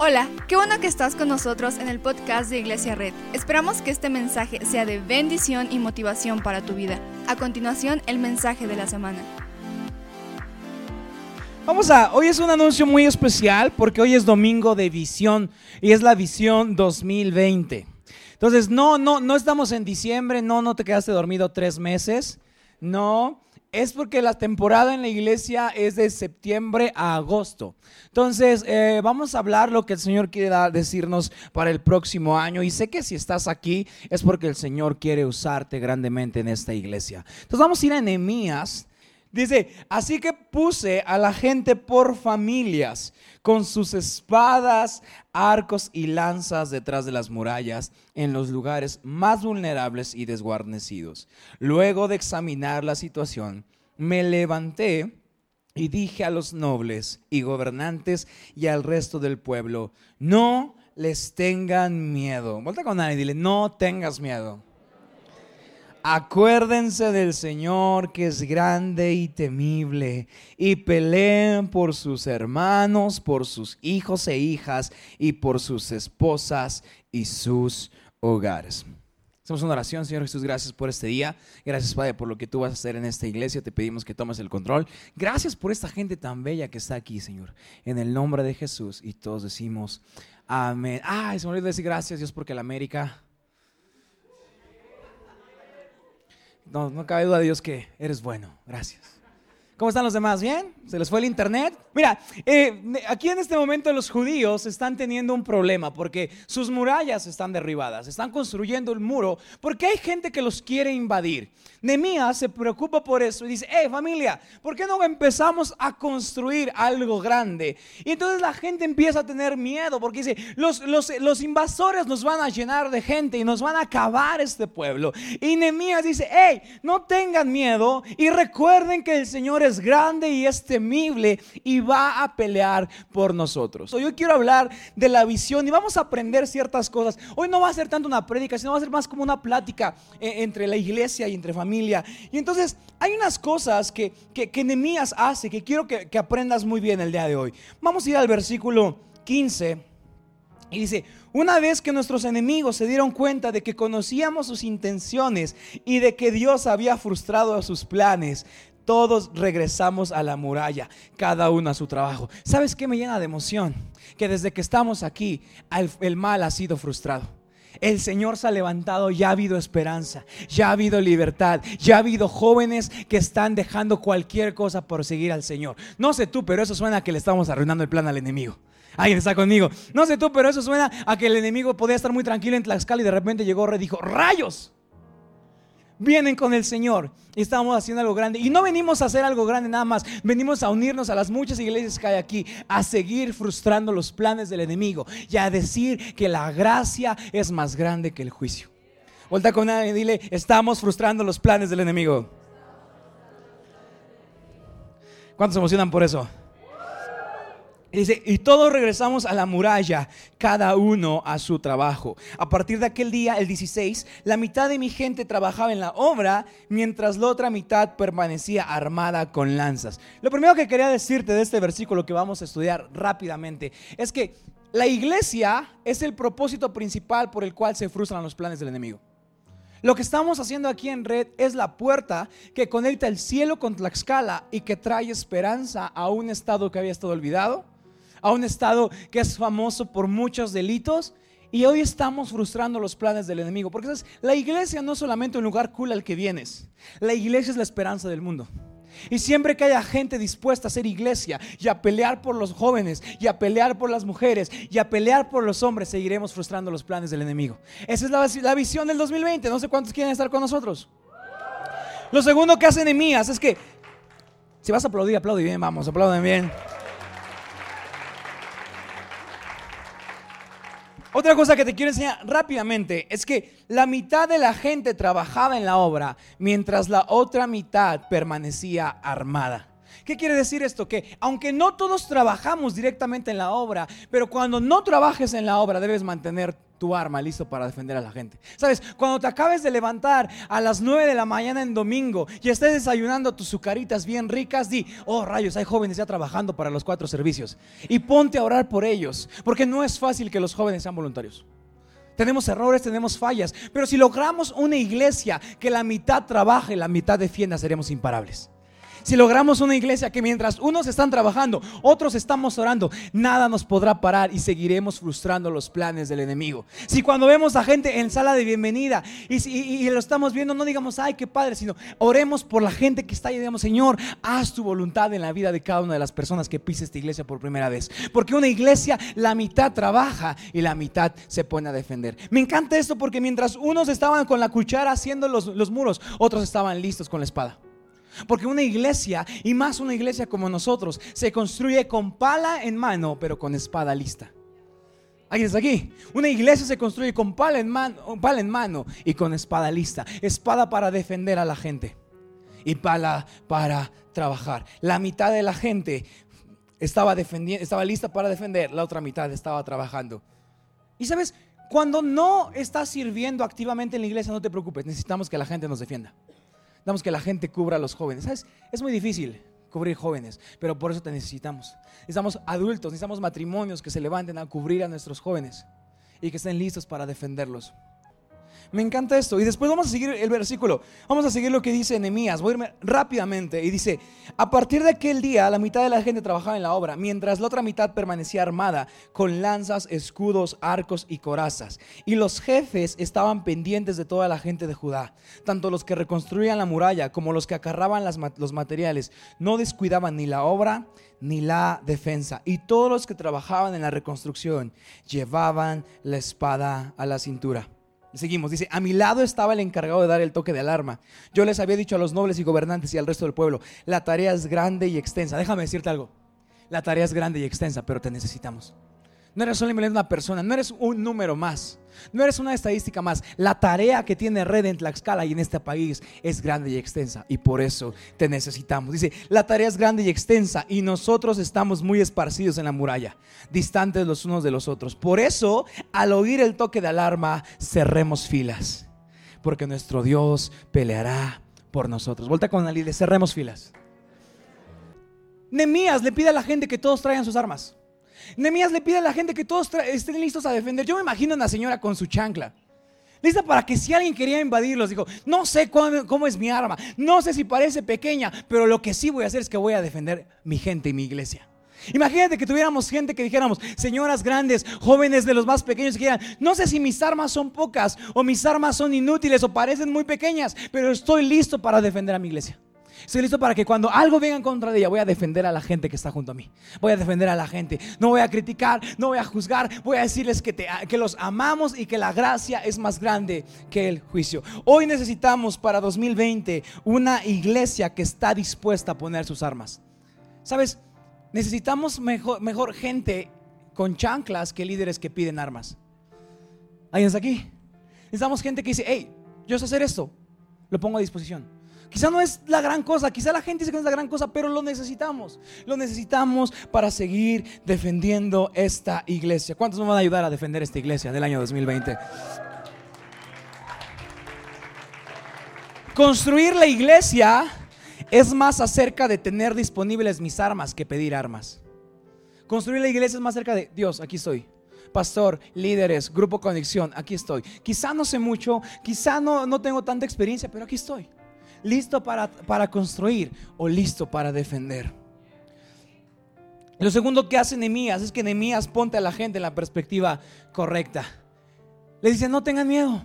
Hola, qué bueno que estás con nosotros en el podcast de Iglesia Red. Esperamos que este mensaje sea de bendición y motivación para tu vida. A continuación, el mensaje de la semana. Vamos a, hoy es un anuncio muy especial porque hoy es domingo de visión y es la visión 2020. Entonces, no, no, no estamos en diciembre, no, no te quedaste dormido tres meses, no, es porque la temporada en la iglesia es de septiembre a agosto. Entonces, eh, vamos a hablar lo que el Señor quiere decirnos para el próximo año. Y sé que si estás aquí es porque el Señor quiere usarte grandemente en esta iglesia. Entonces, vamos a ir a Nehemías. Dice, así que puse a la gente por familias, con sus espadas, arcos y lanzas detrás de las murallas, en los lugares más vulnerables y desguarnecidos. Luego de examinar la situación, me levanté y dije a los nobles y gobernantes y al resto del pueblo, no les tengan miedo. Vuelta con nadie y dile, no tengas miedo. Acuérdense del Señor que es grande y temible y peleen por sus hermanos, por sus hijos e hijas y por sus esposas y sus hogares. Hacemos una oración, Señor Jesús, gracias por este día. Gracias, Padre, por lo que tú vas a hacer en esta iglesia. Te pedimos que tomes el control. Gracias por esta gente tan bella que está aquí, Señor. En el nombre de Jesús. Y todos decimos, amén. Ay, se me olvidó decir gracias, Dios, porque la América No, no cabe duda, Dios, que eres bueno. Gracias. ¿Cómo están los demás? ¿Bien? ¿Se les fue el internet? Mira, eh, aquí en este momento los judíos están teniendo un problema porque sus murallas están derribadas, están construyendo el muro porque hay gente que los quiere invadir. Nemías se preocupa por eso y dice, hey familia, ¿por qué no empezamos a construir algo grande? Y entonces la gente empieza a tener miedo porque dice, los, los, los invasores nos van a llenar de gente y nos van a acabar este pueblo. Y Nemías dice, hey, no tengan miedo y recuerden que el Señor es es grande y es temible y va a pelear por nosotros. Hoy quiero hablar de la visión y vamos a aprender ciertas cosas. Hoy no va a ser tanto una prédica, sino va a ser más como una plática eh, entre la iglesia y entre familia. Y entonces hay unas cosas que, que, que hace que quiero que, que aprendas muy bien el día de hoy. Vamos a ir al versículo 15 y dice, una vez que nuestros enemigos se dieron cuenta de que conocíamos sus intenciones y de que Dios había frustrado sus planes, todos regresamos a la muralla, cada uno a su trabajo. ¿Sabes qué me llena de emoción? Que desde que estamos aquí, el, mal ha sido frustrado. El Señor se ha levantado, ya ha habido esperanza, ya ha habido libertad, ya ha habido jóvenes que están dejando cualquier cosa por seguir al Señor. No sé tú, pero eso suena a que le estamos arruinando el plan al enemigo. Alguien está conmigo. No sé tú, pero eso suena a que el enemigo podía estar muy tranquilo en Tlaxcala y de repente llegó y dijo, rayos, vienen con el Señor y estamos haciendo algo grande. Y no venimos a hacer algo grande nada más, venimos a unirnos a las muchas iglesias que hay aquí, a seguir frustrando los planes del enemigo y a decir que la gracia es más grande que el juicio. Vuelta con nadie y dile, estamos frustrando los planes del enemigo. ¿Cuántos se emocionan por eso? Dice, y todos regresamos a la muralla, cada uno a su trabajo. A partir de aquel día, el 16, la mitad de mi gente trabajaba en la obra, mientras la otra mitad permanecía armada con lanzas. Lo primero que quería decirte de este versículo que vamos a estudiar rápidamente es que la iglesia es el propósito principal por el cual se frustran los planes del enemigo. Lo que estamos haciendo aquí en Red es la puerta que conecta el cielo con Tlaxcala y que trae esperanza a un estado que había estado olvidado a un estado que es famoso por muchos delitos. Y hoy estamos frustrando los planes del enemigo. Porque la iglesia no es solamente un lugar cool al que vienes. La iglesia es la esperanza del mundo. Y siempre que haya gente dispuesta a ser iglesia y a pelear por los jóvenes y a pelear por las mujeres y a pelear por los hombres, seguiremos frustrando los planes del enemigo. Esa es la, la visión del 2020. No sé cuántos quieren estar con nosotros. Lo segundo que hace Nehemías es que, si vas a aplaudir, aplaude bien, vamos, aplauden bien. Otra cosa que te quiero enseñar rápidamente es que la mitad de la gente trabajaba en la obra mientras la otra mitad permanecía armada. ¿Qué quiere decir esto? Que aunque no todos trabajamos directamente en la obra, pero cuando no trabajes en la obra debes mantener tu arma listo para defender a la gente. Sabes, cuando te acabes de levantar a las 9 de la mañana en domingo y estés desayunando tus sucaritas bien ricas, di, oh rayos, hay jóvenes ya trabajando para los cuatro servicios. Y ponte a orar por ellos, porque no es fácil que los jóvenes sean voluntarios. Tenemos errores, tenemos fallas, pero si logramos una iglesia que la mitad trabaje y la mitad defienda, seremos imparables. Si logramos una iglesia que mientras unos están trabajando, otros estamos orando, nada nos podrá parar y seguiremos frustrando los planes del enemigo. Si cuando vemos a gente en sala de bienvenida y, lo estamos viendo, no digamos, ay, qué padre, sino oremos por la gente que está ahí, digamos, Señor, haz tu voluntad en la vida de cada una de las personas que pise esta iglesia por primera vez. Porque una iglesia, la mitad trabaja y la mitad se pone a defender. Me encanta esto porque mientras unos estaban con la cuchara haciendo los, los muros, otros estaban listos con la espada. Porque una iglesia, y más una iglesia como nosotros, se construye con pala en mano, pero con espada lista. Aquí está aquí. Una iglesia se construye con pala en, mano, pala en mano y con espada lista. Espada para defender a la gente y pala para trabajar. La mitad de la gente estaba, defendiendo, estaba lista para defender, la otra mitad estaba trabajando. Y sabes, cuando no estás sirviendo activamente en la iglesia, no te preocupes, necesitamos que la gente nos defienda. Necesitamos que la gente cubra a los jóvenes. ¿Sabes? Es muy difícil cubrir jóvenes, pero por eso te necesitamos. Necesitamos adultos, necesitamos matrimonios que se levanten a cubrir a nuestros jóvenes y que estén listos para defenderlos. Me encanta esto. Y después vamos a seguir el versículo. Vamos a seguir lo que dice Nehemías. Voy a irme rápidamente. Y dice, a partir de aquel día la mitad de la gente trabajaba en la obra, mientras la otra mitad permanecía armada con lanzas, escudos, arcos y corazas. Y los jefes estaban pendientes de toda la gente de Judá, tanto los que reconstruían la muralla como los que acarraban los materiales. No descuidaban ni la obra ni la defensa. Y todos los que trabajaban en la reconstrucción llevaban la espada a la cintura. Seguimos, dice, a mi lado estaba el encargado de dar el toque de alarma. Yo les había dicho a los nobles y gobernantes y al resto del pueblo, la tarea es grande y extensa. Déjame decirte algo, la tarea es grande y extensa, pero te necesitamos. No eres solamente una persona, no eres un número más, no eres una estadística más. La tarea que tiene Red en Tlaxcala y en este país es grande y extensa y por eso te necesitamos. Dice, la tarea es grande y extensa y nosotros estamos muy esparcidos en la muralla, distantes los unos de los otros. Por eso, al oír el toque de alarma, cerremos filas, porque nuestro Dios peleará por nosotros. Vuelta con la cerremos filas. Nemías le pide a la gente que todos traigan sus armas. Nemías le pide a la gente que todos estén listos a defender. Yo me imagino a una señora con su chancla. Lista para que si alguien quería invadirlos, dijo, no sé cómo, es mi arma, no sé si parece pequeña, pero lo que sí voy a hacer es que voy a defender mi gente y mi iglesia. Imagínate que tuviéramos gente que dijéramos, señoras grandes, jóvenes de los más pequeños, que dijeran, no sé si mis armas son pocas o mis armas son inútiles o parecen muy pequeñas, pero estoy listo para defender a mi iglesia. Estoy listo para que cuando algo venga en contra de ella, voy a defender a la gente que está junto a mí. Voy a defender a la gente. No voy a criticar, no voy a juzgar. Voy a decirles que, que los amamos y que la gracia es más grande que el juicio. Hoy necesitamos para 2020 una iglesia que está dispuesta a poner sus armas. ¿Sabes? Necesitamos mejor, mejor gente con chanclas que líderes que piden armas. ¿Alguien está aquí? Necesitamos gente que dice, hey, yo sé hacer esto, lo pongo a disposición. Quizá no es la gran cosa, quizá la gente dice que no es la gran cosa, pero lo necesitamos. Lo necesitamos para seguir defendiendo esta iglesia. ¿Cuántos nos van a ayudar a defender esta iglesia del año 2020? Construir la iglesia es más acerca de tener disponibles mis armas que pedir armas. Construir la iglesia es más cerca de Dios, aquí estoy. Pastor, líderes, grupo conexión, aquí estoy. Quizá no sé mucho, quizá no, no tengo tanta experiencia, pero aquí estoy listo para, para construir o listo para defender. Lo segundo que hace Nehemías es que Nehemías ponte a la gente en la perspectiva correcta. Le dice, no tengan miedo,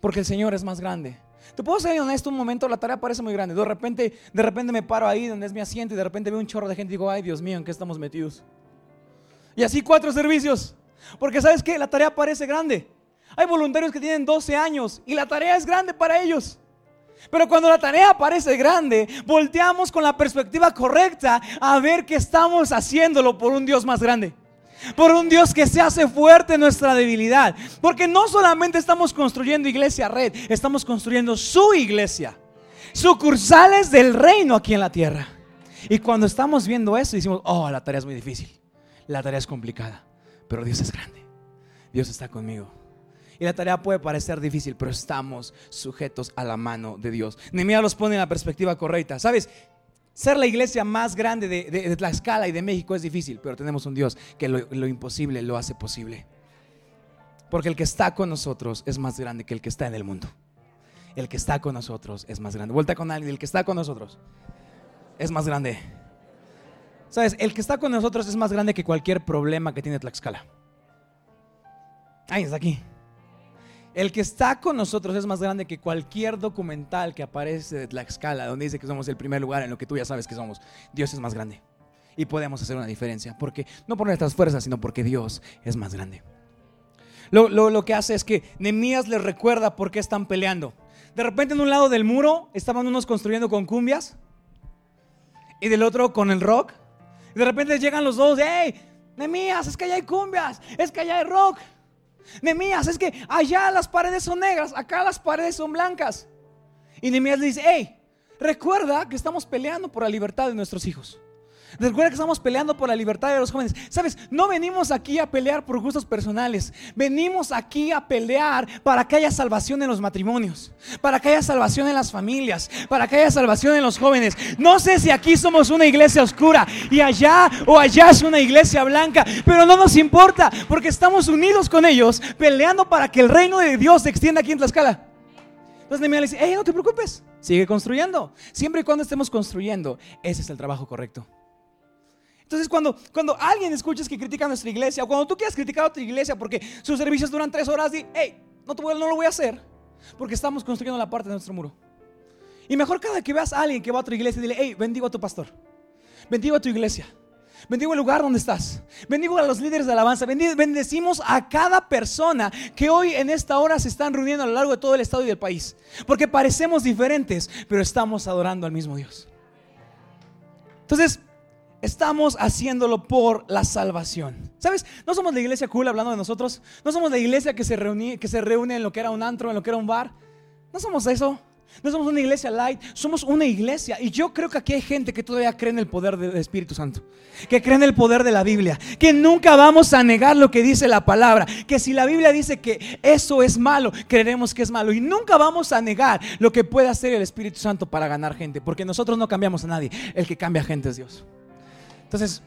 porque el Señor es más grande. Te puedo ser honesto un momento, la tarea parece muy grande. De repente, de repente me paro ahí donde es mi asiento y de repente veo un chorro de gente y digo, ay Dios mío, ¿en qué estamos metidos? Y así cuatro servicios. Porque sabes que la tarea parece grande. Hay voluntarios que tienen 12 años y la tarea es grande para ellos. Pero cuando la tarea parece grande, volteamos con la perspectiva correcta a ver que estamos haciéndolo por un Dios más grande. Por un Dios que se hace fuerte en nuestra debilidad. Porque no solamente estamos construyendo iglesia red, estamos construyendo su iglesia. Sucursales del reino aquí en la tierra. Y cuando estamos viendo eso, decimos, oh, la tarea es muy difícil, la tarea es complicada, pero Dios es grande, Dios está conmigo. Y la tarea puede parecer difícil, pero estamos sujetos a la mano de Dios. Nehemías los pone en la perspectiva correcta. ¿Sabes? Ser la iglesia más grande de, de, Tlaxcala y de México es difícil, pero tenemos un Dios que lo, imposible lo hace posible. Porque el que está con nosotros es más grande que el que está en el mundo. El que está con nosotros es más grande. Vuelta con alguien, el que está con nosotros es más grande. ¿Sabes? El que está con nosotros es más grande que cualquier problema que tiene Tlaxcala. Ahí está aquí. El que está con nosotros es más grande que cualquier documental que aparece de Tlaxcala, donde dice que somos el primer lugar en lo que tú ya sabes que somos. Dios es más grande. Y podemos hacer una diferencia. Porque no por nuestras fuerzas, sino porque Dios es más grande. Lo, que hace es que Nemías les recuerda por qué están peleando. De repente en un lado del muro estaban unos construyendo con cumbias y del otro con el rock. Y de repente llegan los dos, hey, Nemías, es que allá hay cumbias, es que allá hay rock. Nemías, es que allá las paredes son negras, acá las paredes son blancas. Y Nemías le dice, hey, recuerda que estamos peleando por la libertad de nuestros hijos. Recuerda que estamos peleando por la libertad de los jóvenes. Sabes, no venimos aquí a pelear por gustos personales. Venimos aquí a pelear para que haya salvación en los matrimonios, para que haya salvación en las familias, para que haya salvación en los jóvenes. No sé si aquí somos una iglesia oscura y allá o allá es una iglesia blanca, pero no nos importa porque estamos unidos con ellos peleando para que el reino de Dios se extienda aquí en Tlaxcala. Entonces le dice, hey, no te preocupes, sigue construyendo. Siempre y cuando estemos construyendo, ese es el trabajo correcto. Entonces, cuando, cuando alguien escuches que critica a nuestra iglesia, o cuando tú quieras criticar a otra iglesia porque sus servicios duran tres horas, di, hey, no, no lo voy a hacer, porque estamos construyendo la parte de nuestro muro. Y mejor cada que veas a alguien que va a otra iglesia, dile, hey, bendigo a tu pastor, bendigo a tu iglesia, bendigo el lugar donde estás, bendigo a los líderes de alabanza, bendecimos a cada persona que hoy en esta hora se están reuniendo a lo largo de todo el estado y del país, porque parecemos diferentes, pero estamos adorando al mismo Dios. Entonces, Estamos haciéndolo por la salvación. ¿Sabes? No somos la iglesia cool hablando de nosotros. No somos la iglesia que se, reúne, que se reúne en lo que era un antro, en lo que era un bar. No somos eso. No somos una iglesia light, somos una iglesia. Y yo creo que aquí hay gente que todavía cree en el poder del Espíritu Santo, que cree en el poder de la Biblia, que nunca vamos a negar lo que dice la palabra, que si la Biblia dice que eso es malo, creeremos que es malo. Y nunca vamos a negar lo que puede hacer el Espíritu Santo para ganar gente, porque nosotros no cambiamos a nadie, el que cambia gente es Dios. Entonces,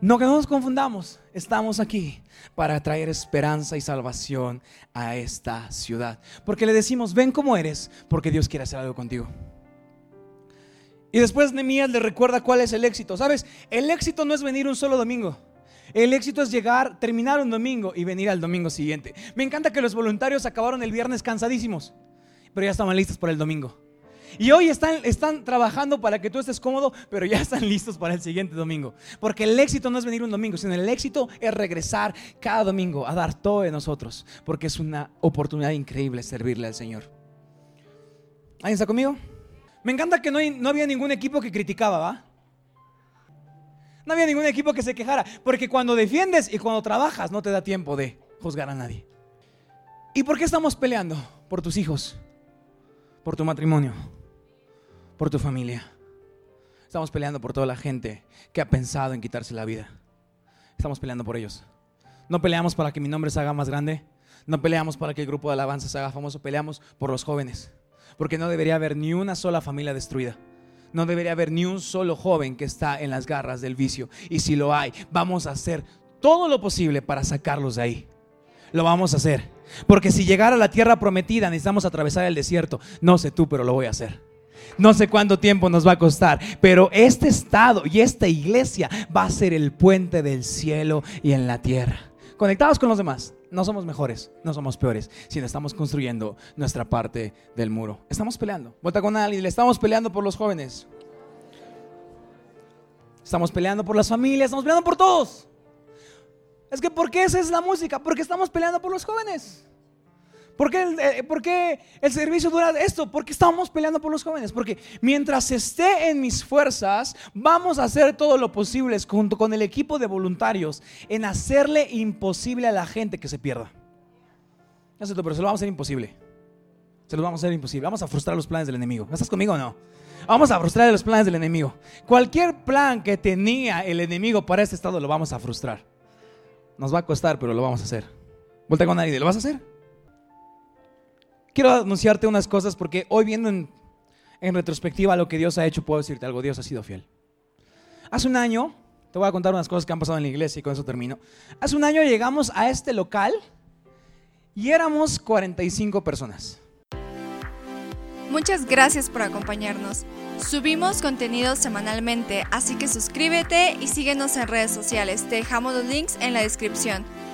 no que no nos confundamos, estamos aquí para traer esperanza y salvación a esta ciudad. Porque le decimos, ven como eres, porque Dios quiere hacer algo contigo. Y después Nehemías le recuerda cuál es el éxito. ¿Sabes? El éxito no es venir un solo domingo. El éxito es llegar, terminar un domingo y venir al domingo siguiente. Me encanta que los voluntarios acabaron el viernes cansadísimos, pero ya estaban listos para el domingo. Y hoy están, trabajando para que tú estés cómodo, pero ya están listos para el siguiente domingo. Porque el éxito no es venir un domingo, sino el éxito es regresar cada domingo a dar todo de nosotros. Porque es una oportunidad increíble servirle al Señor. ¿Alguien está conmigo? Me encanta que no, no había ningún equipo que criticaba, ¿va? No había ningún equipo que se quejara. Porque cuando defiendes y cuando trabajas no te da tiempo de juzgar a nadie. ¿Y por qué estamos peleando? Por tus hijos, por tu matrimonio, por tu familia. Estamos peleando por toda la gente que ha pensado en quitarse la vida. Estamos peleando por ellos. No peleamos para que mi nombre se haga más grande. No peleamos para que el grupo de alabanza se haga famoso. Peleamos por los jóvenes. Porque no debería haber ni una sola familia destruida. No debería haber ni un solo joven que está en las garras del vicio. Y si lo hay, vamos a hacer todo lo posible para sacarlos de ahí. Lo vamos a hacer. Porque si llegara a la tierra prometida necesitamos atravesar el desierto. No sé tú, pero lo voy a hacer. No sé cuánto tiempo nos va a costar, pero este estado y esta iglesia va a ser el puente del cielo y en la tierra. Conectados con los demás. No somos mejores, no somos peores, sino estamos construyendo nuestra parte del muro. Estamos peleando. Vuelta con alguien, le estamos peleando por los jóvenes. Estamos peleando por las familias, estamos peleando por todos. Es que ¿por qué esa es la música? Porque estamos peleando por los jóvenes. Eh, ¿Por qué, el, servicio dura esto? Porque estamos peleando por los jóvenes. Porque mientras esté en mis fuerzas, vamos a hacer todo lo posible junto con el equipo de voluntarios en hacerle imposible a la gente que se pierda. No sé pero se lo vamos a hacer imposible. Se lo vamos a hacer imposible. Vamos a frustrar los planes del enemigo. ¿Estás conmigo o no? Vamos a frustrar los planes del enemigo. Cualquier plan que tenía el enemigo para este estado lo vamos a frustrar. Nos va a costar, pero lo vamos a hacer. Vuelta con nadie, ¿lo vas a hacer? Quiero anunciarte unas cosas porque hoy viendo en, retrospectiva lo que Dios ha hecho, puedo decirte algo, Dios ha sido fiel. Hace un año, te voy a contar unas cosas que han pasado en la iglesia y con eso termino. Hace un año llegamos a este local y éramos 45 personas. Muchas gracias por acompañarnos. Subimos contenido semanalmente, así que suscríbete y síguenos en redes sociales. Te dejamos los links en la descripción.